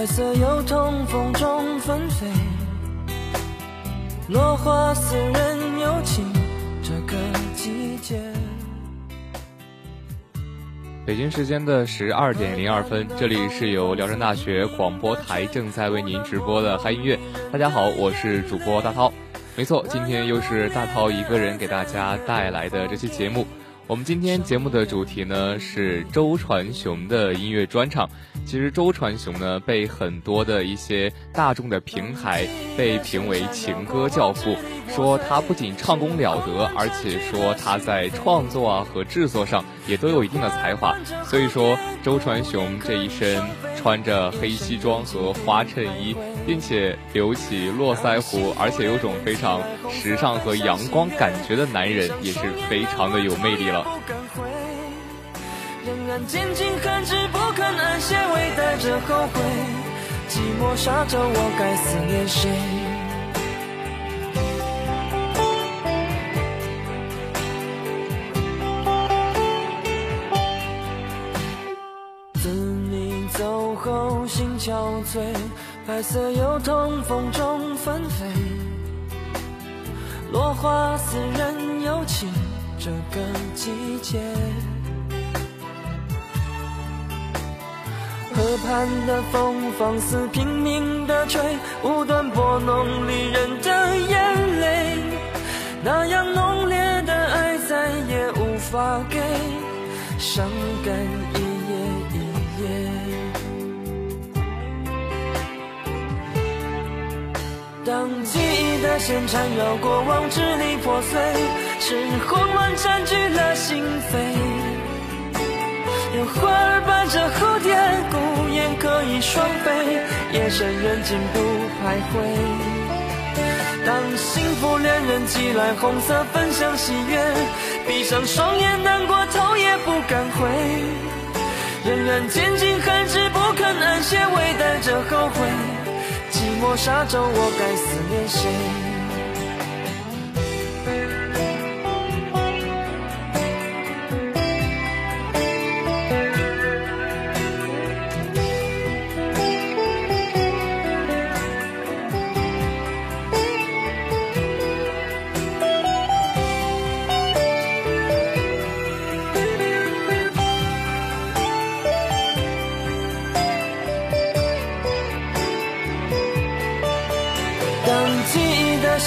白色油桐风中纷飞，落花似人有情，这个季节。北京时间的十二点零二分，这里是由辽宁大学广播台正在为您直播的嗨音乐。大家好，我是主播大涛。没错，今天又是大涛一个人给大家带来的这期节目。我们今天节目的主题呢是周传雄的音乐专场。其实周传雄呢被很多的一些大众的平台被评为情歌教父，说他不仅唱功了得，而且说他在创作啊和制作上也都有一定的才华。所以说周传雄这一身穿着黑西装和花衬衣。并且留起络腮胡，而且有种非常时尚和阳光感觉的男人，也是非常的有魅力了。不敢回仍然坚尽寒枝不肯安歇，微带着后悔，寂寞沙洲，我该思念谁？自你走后，心憔悴。白色油桐风中纷飞，落花似人有情，这个季节。河畔的风放肆拼命的吹，无端拨弄离人的眼泪。那样浓烈的爱再也无法给，伤感一夜一夜。当记忆的线缠绕过往，支离破碎，是慌乱占据了心扉。有花儿伴着蝴蝶，孤雁可以双飞，夜深人静不徘徊。当幸福恋人寄来红色分享喜悦，闭上双眼难过头也不敢回，仍然坚尽寒枝不肯安歇，微带着后悔。寂寞沙洲，我该思念谁？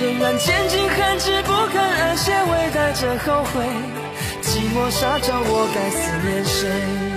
仍然坚尽寒枝不肯安歇，微带着后悔。寂寞沙洲，我该思念谁？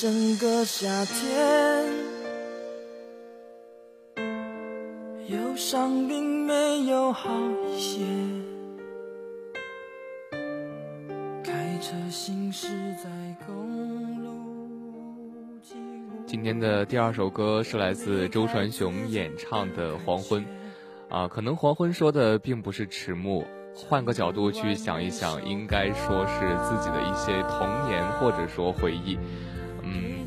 整个夏天，忧伤并没有好一些。开车行驶在公路。今天的第二首歌是来自周传雄演唱的《黄昏》，啊，可能黄昏说的并不是迟暮。换个角度去想一想，应该说是自己的一些童年或者说回忆。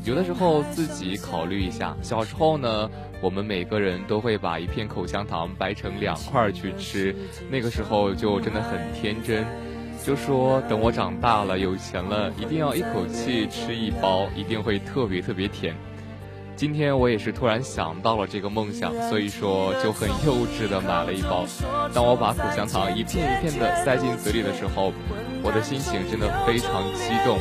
有的时候自己考虑一下，小时候呢，我们每个人都会把一片口香糖掰成两块去吃，那个时候就真的很天真，就说等我长大了有钱了，一定要一口气吃一包，一定会特别特别甜。今天我也是突然想到了这个梦想，所以说就很幼稚的买了一包。当我把口香糖一片一片的塞进嘴里的时候，我的心情真的非常激动，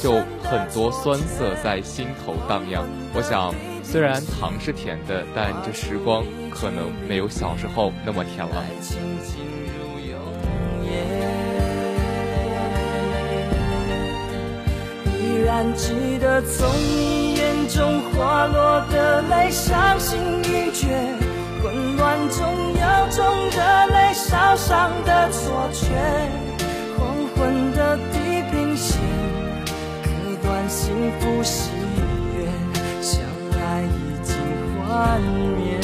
就很多酸涩在心头荡漾。我想，虽然糖是甜的，但这时光可能没有小时候那么甜了。依然记得从你。眼中滑落的泪，伤心欲绝，混乱中有种热泪烧伤的错觉。黄昏的地平线，幸福喜悦，相爱已经幻灭。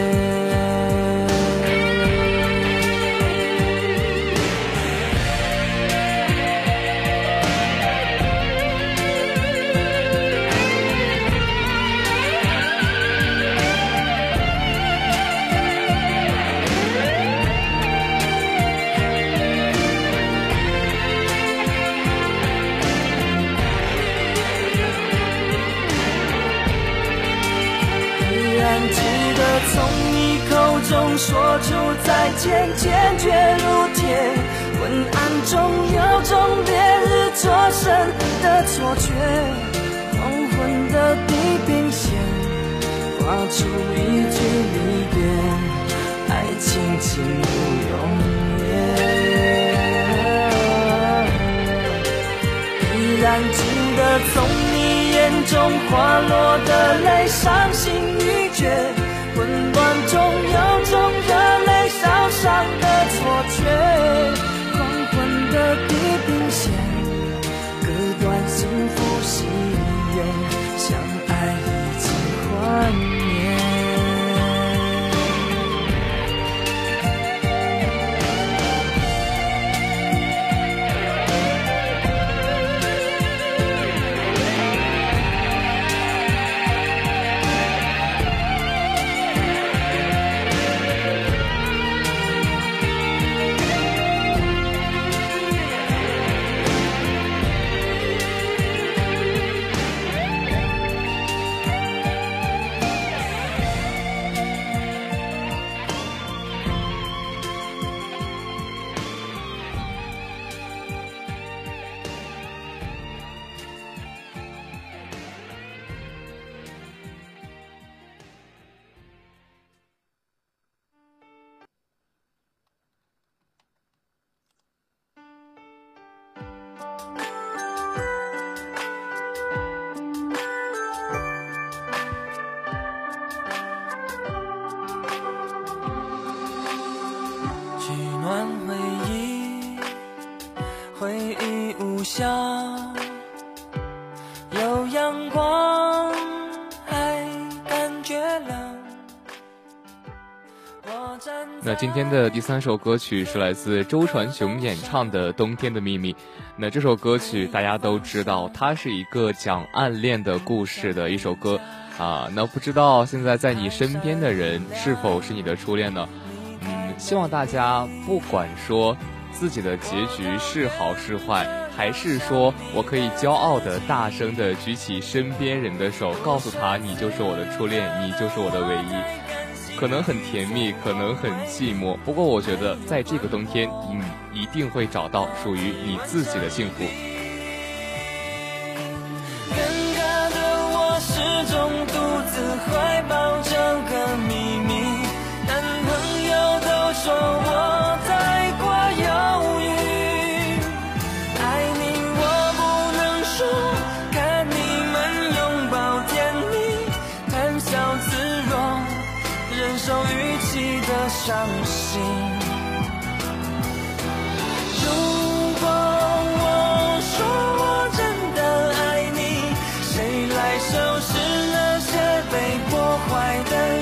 中滑落的泪，伤心欲绝。今天的第三首歌曲是来自周传雄演唱的《冬天的秘密》。那这首歌曲大家都知道，它是一个讲暗恋的故事的一首歌啊。那不知道现在在你身边的人是否是你的初恋呢？嗯，希望大家不管说自己的结局是好是坏，还是说我可以骄傲的大声的举起身边人的手，告诉他你就是我的初恋，你就是我的唯一。可能很甜蜜，可能很寂寞，不过我觉得在这个冬天，你一定会找到属于你自己的幸福。破坏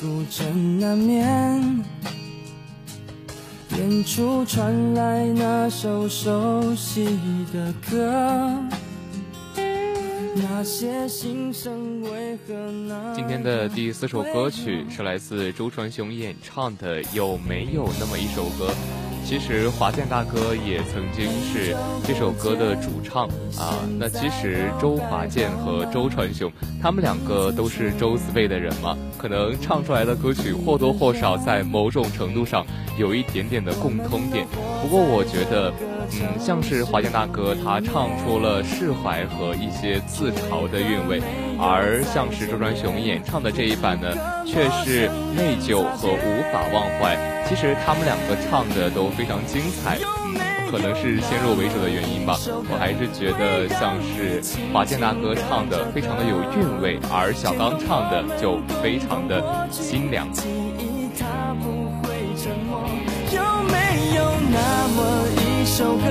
孤枕难眠。远处传来那首熟悉的歌，那些心声为何那今天的第四首歌曲是来自周传雄演唱的《有没有那么一首歌》。其实华健大哥也曾经是这首歌的主唱啊。那其实周华健和周传雄，他们两个都是周子辈的人嘛，可能唱出来的歌曲或多或少在某种程度上有一点点的共通点。不过我觉得，嗯，像是华健大哥他唱出了释怀和一些自嘲的韵味，而像是周传雄演唱的这一版呢，却是内疚和无法忘怀。其实他们两个唱的都非常精彩，嗯，可能是先入为主的原因吧。我还是觉得像是华健大哥唱的非常的有韵味，而小刚唱的就非常的清凉。有没有那么一首歌，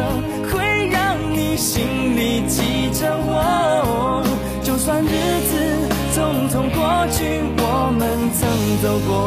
会让你心里记着我？就算日子匆匆过去，我们曾走过。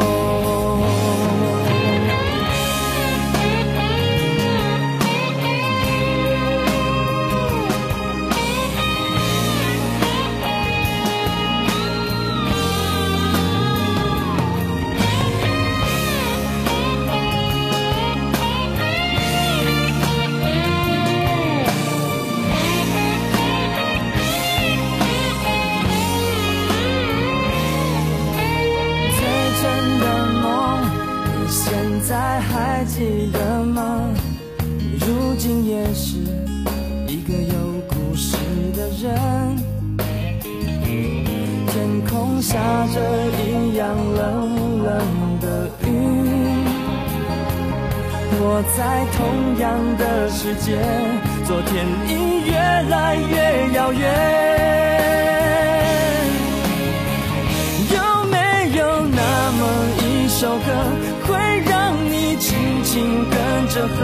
会让你？轻轻跟着和，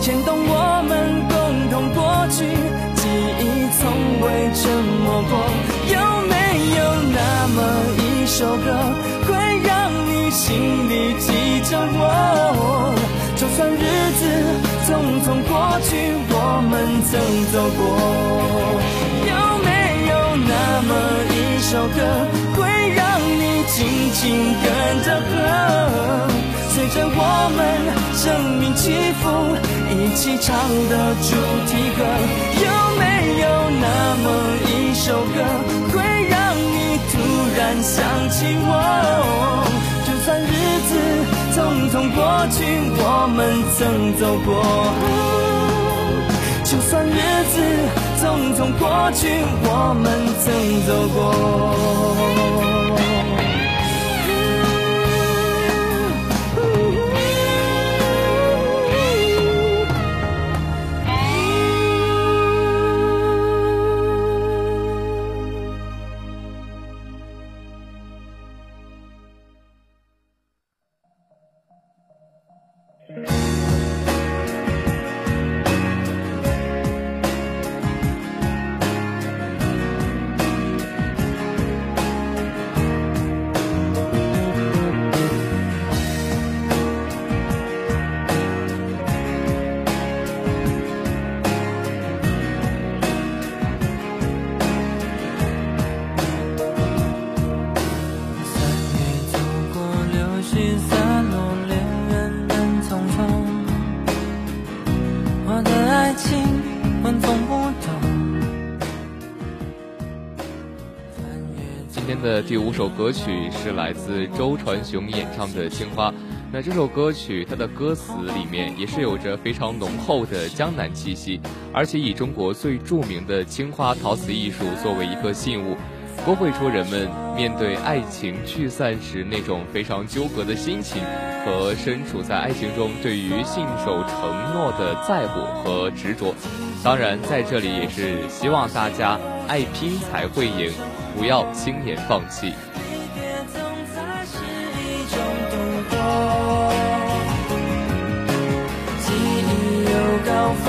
牵动我们共同过去，记忆从未沉默过。有没有那么一首歌，会让你心里记着我？就算日子匆匆过去，我们曾走过。有没有那么一首歌，会紧紧跟着和？随着我们生命起伏，一起唱的主题歌，有没有那么一首歌，会让你突然想起我？就算日子匆匆过去，我们曾走过。就算日子匆匆过去，我们曾走过。我的爱情闻风不动。今天的第五首歌曲是来自周传雄演唱的《青花》。那这首歌曲，它的歌词里面也是有着非常浓厚的江南气息，而且以中国最著名的青花陶瓷艺术作为一个信物，勾绘出人们面对爱情聚散时那种非常纠葛的心情和身处在爱情中对于信守承诺的在乎和执着。当然，在这里也是希望大家爱拼才会赢。不要轻言放弃。记忆有高反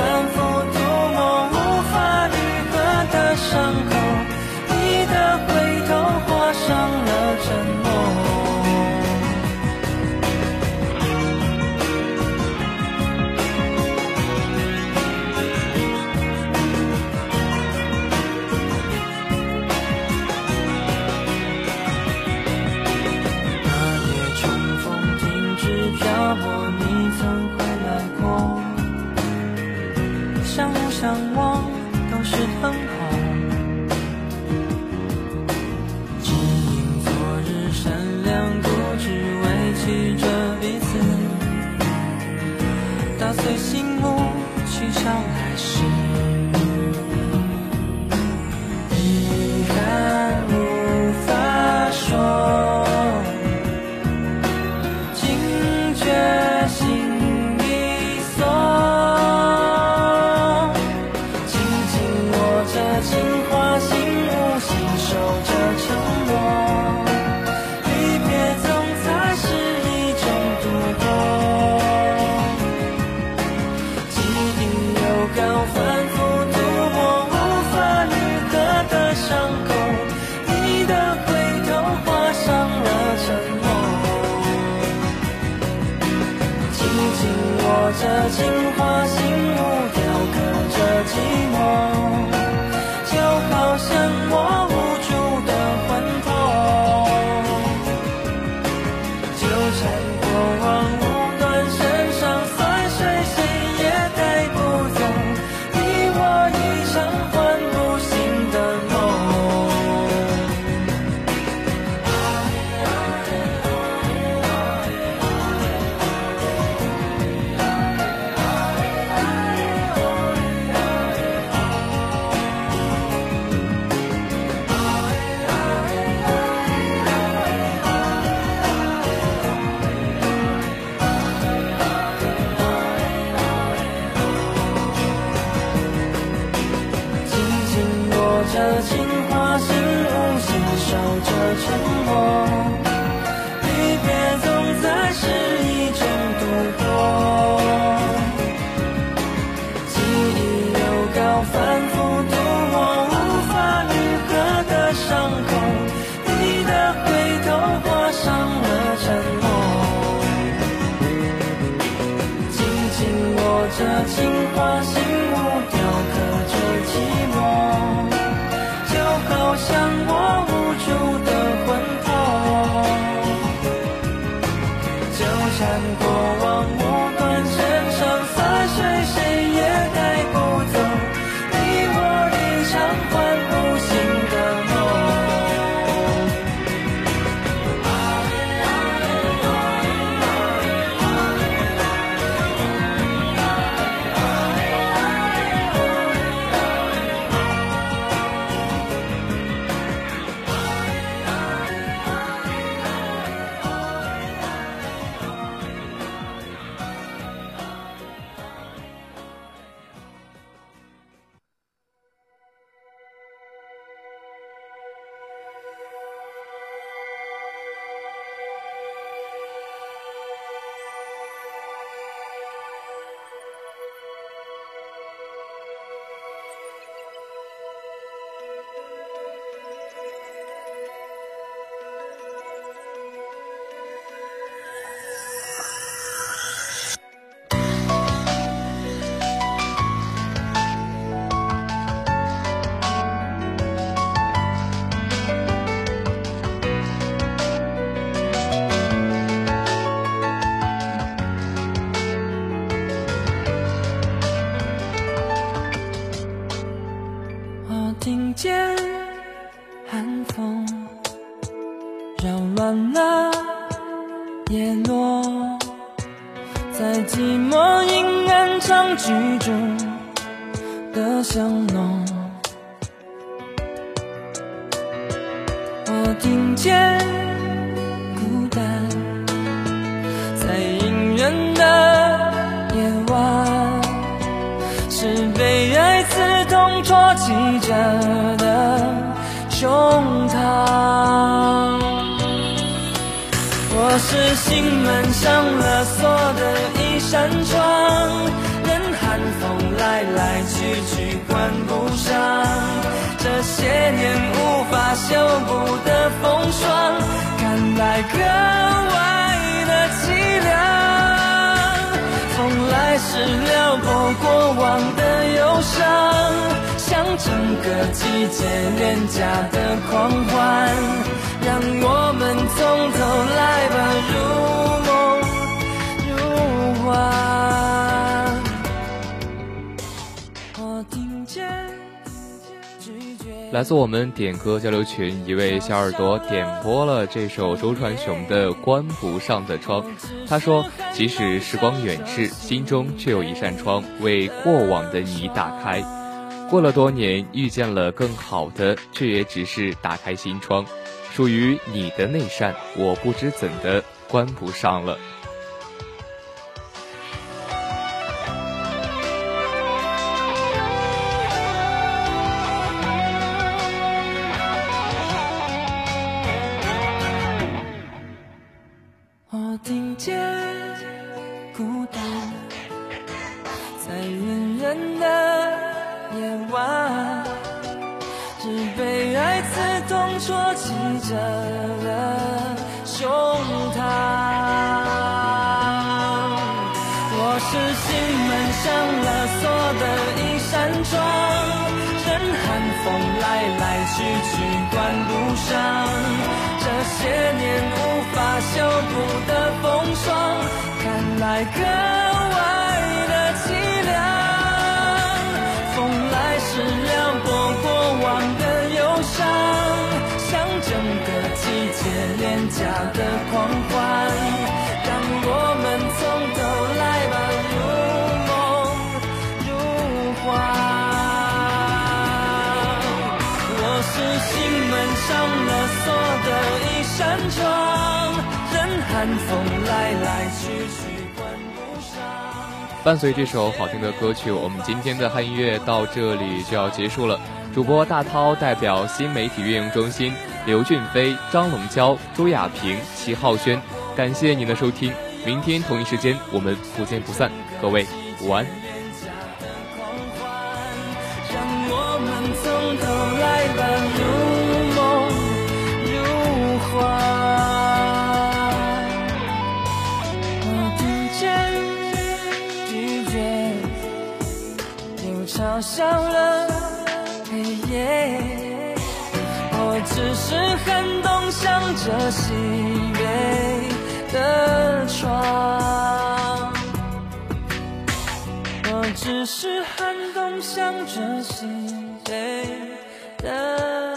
纠记着的胸膛。我是心门上了锁的一扇窗，任寒风来来去去关不上。这些年无法修补的风霜，看来格外的凄凉。风来时撩拨过往的忧伤，像整个季节廉价的狂欢，让我们从头来吧，如梦如幻。我听见。来自我们点歌交流群一位小耳朵点播了这首周传雄的《关不上的窗》。他说：“即使时光远逝，心中却有一扇窗为过往的你打开。过了多年，遇见了更好的，却也只是打开心窗。属于你的那扇，我不知怎的关不上了。”这些年无法修补的风霜，看来伴随这首好听的歌曲，我们今天的汉音乐到这里就要结束了。主播大涛代表新媒体运营中心刘俊飞、张龙娇、朱亚平、齐浩轩，感谢您的收听。明天同一时间我们不见不散。各位午安。笑了黑夜。我只是寒冬向着西北的窗，我只是寒冬向着西北的。